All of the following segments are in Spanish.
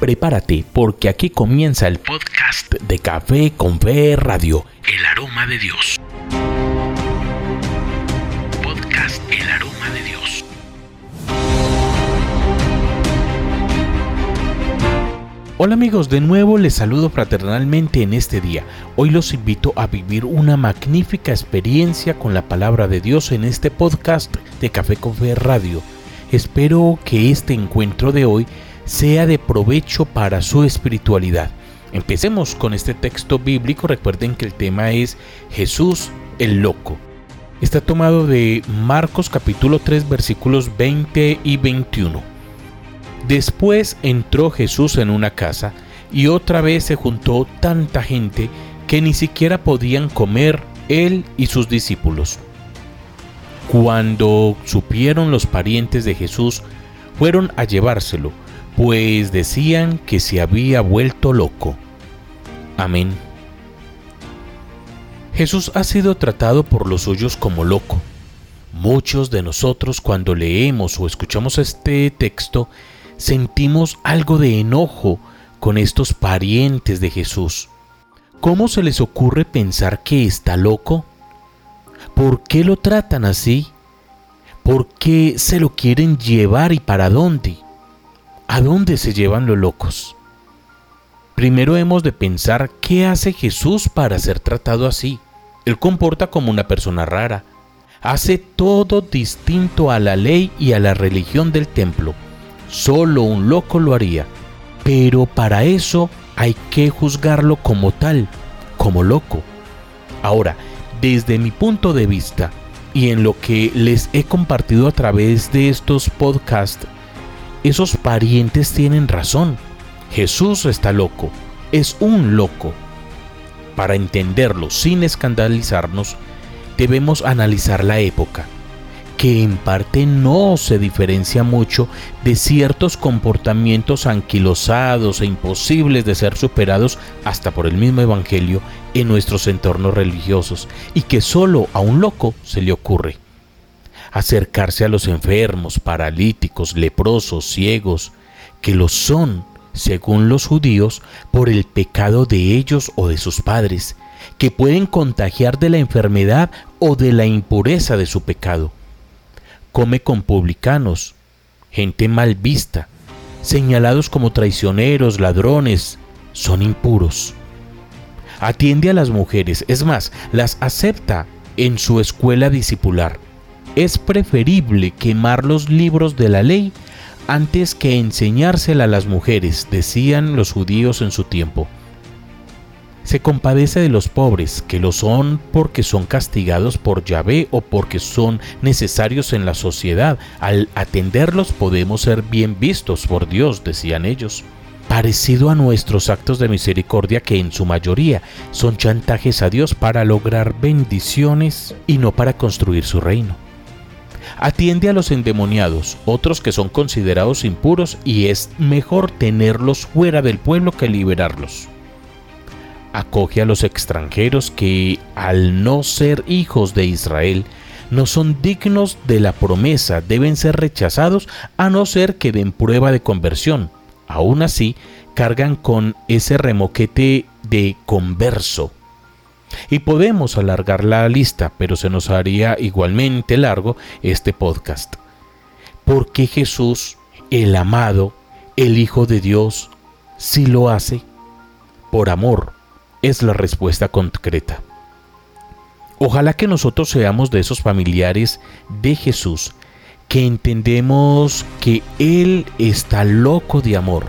Prepárate porque aquí comienza el podcast de Café con Fe Radio, El Aroma de Dios. Podcast El Aroma de Dios. Hola amigos, de nuevo les saludo fraternalmente en este día. Hoy los invito a vivir una magnífica experiencia con la palabra de Dios en este podcast de Café con Fe Radio. Espero que este encuentro de hoy sea de provecho para su espiritualidad. Empecemos con este texto bíblico. Recuerden que el tema es Jesús el loco. Está tomado de Marcos capítulo 3 versículos 20 y 21. Después entró Jesús en una casa y otra vez se juntó tanta gente que ni siquiera podían comer él y sus discípulos. Cuando supieron los parientes de Jesús, fueron a llevárselo pues decían que se había vuelto loco. Amén. Jesús ha sido tratado por los suyos como loco. Muchos de nosotros cuando leemos o escuchamos este texto sentimos algo de enojo con estos parientes de Jesús. ¿Cómo se les ocurre pensar que está loco? ¿Por qué lo tratan así? ¿Por qué se lo quieren llevar y para dónde? ¿A dónde se llevan los locos? Primero hemos de pensar qué hace Jesús para ser tratado así. Él comporta como una persona rara. Hace todo distinto a la ley y a la religión del templo. Solo un loco lo haría. Pero para eso hay que juzgarlo como tal, como loco. Ahora, desde mi punto de vista y en lo que les he compartido a través de estos podcasts, esos parientes tienen razón. Jesús está loco, es un loco. Para entenderlo sin escandalizarnos, debemos analizar la época, que en parte no se diferencia mucho de ciertos comportamientos anquilosados e imposibles de ser superados hasta por el mismo Evangelio en nuestros entornos religiosos, y que solo a un loco se le ocurre acercarse a los enfermos, paralíticos, leprosos, ciegos, que lo son, según los judíos, por el pecado de ellos o de sus padres, que pueden contagiar de la enfermedad o de la impureza de su pecado. Come con publicanos, gente mal vista, señalados como traicioneros, ladrones, son impuros. Atiende a las mujeres, es más, las acepta en su escuela discipular es preferible quemar los libros de la ley antes que enseñársela a las mujeres, decían los judíos en su tiempo. Se compadece de los pobres, que lo son porque son castigados por Yahvé o porque son necesarios en la sociedad. Al atenderlos podemos ser bien vistos por Dios, decían ellos. Parecido a nuestros actos de misericordia que en su mayoría son chantajes a Dios para lograr bendiciones y no para construir su reino. Atiende a los endemoniados, otros que son considerados impuros y es mejor tenerlos fuera del pueblo que liberarlos. Acoge a los extranjeros que, al no ser hijos de Israel, no son dignos de la promesa, deben ser rechazados a no ser que den prueba de conversión. Aún así, cargan con ese remoquete de converso y podemos alargar la lista, pero se nos haría igualmente largo este podcast. ¿Por qué Jesús, el amado, el Hijo de Dios, sí lo hace? Por amor, es la respuesta concreta. Ojalá que nosotros seamos de esos familiares de Jesús, que entendemos que Él está loco de amor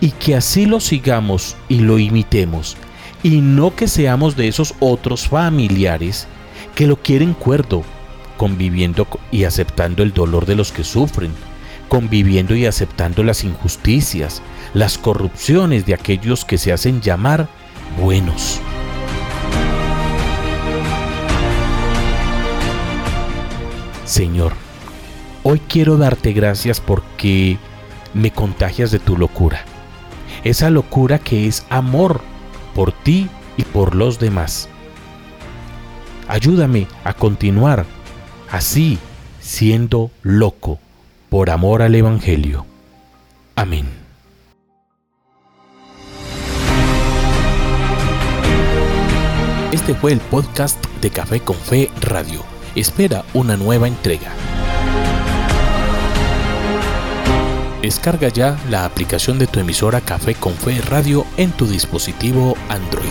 y que así lo sigamos y lo imitemos y no que seamos de esos otros familiares que lo quieren cuerdo, conviviendo y aceptando el dolor de los que sufren, conviviendo y aceptando las injusticias, las corrupciones de aquellos que se hacen llamar buenos. Señor, hoy quiero darte gracias porque me contagias de tu locura. Esa locura que es amor por ti y por los demás. Ayúdame a continuar así siendo loco por amor al Evangelio. Amén. Este fue el podcast de Café con Fe Radio. Espera una nueva entrega. Descarga ya la aplicación de tu emisora Café con Fe Radio en tu dispositivo Android.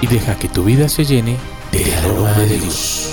Y deja que tu vida se llene del aroma de Dios.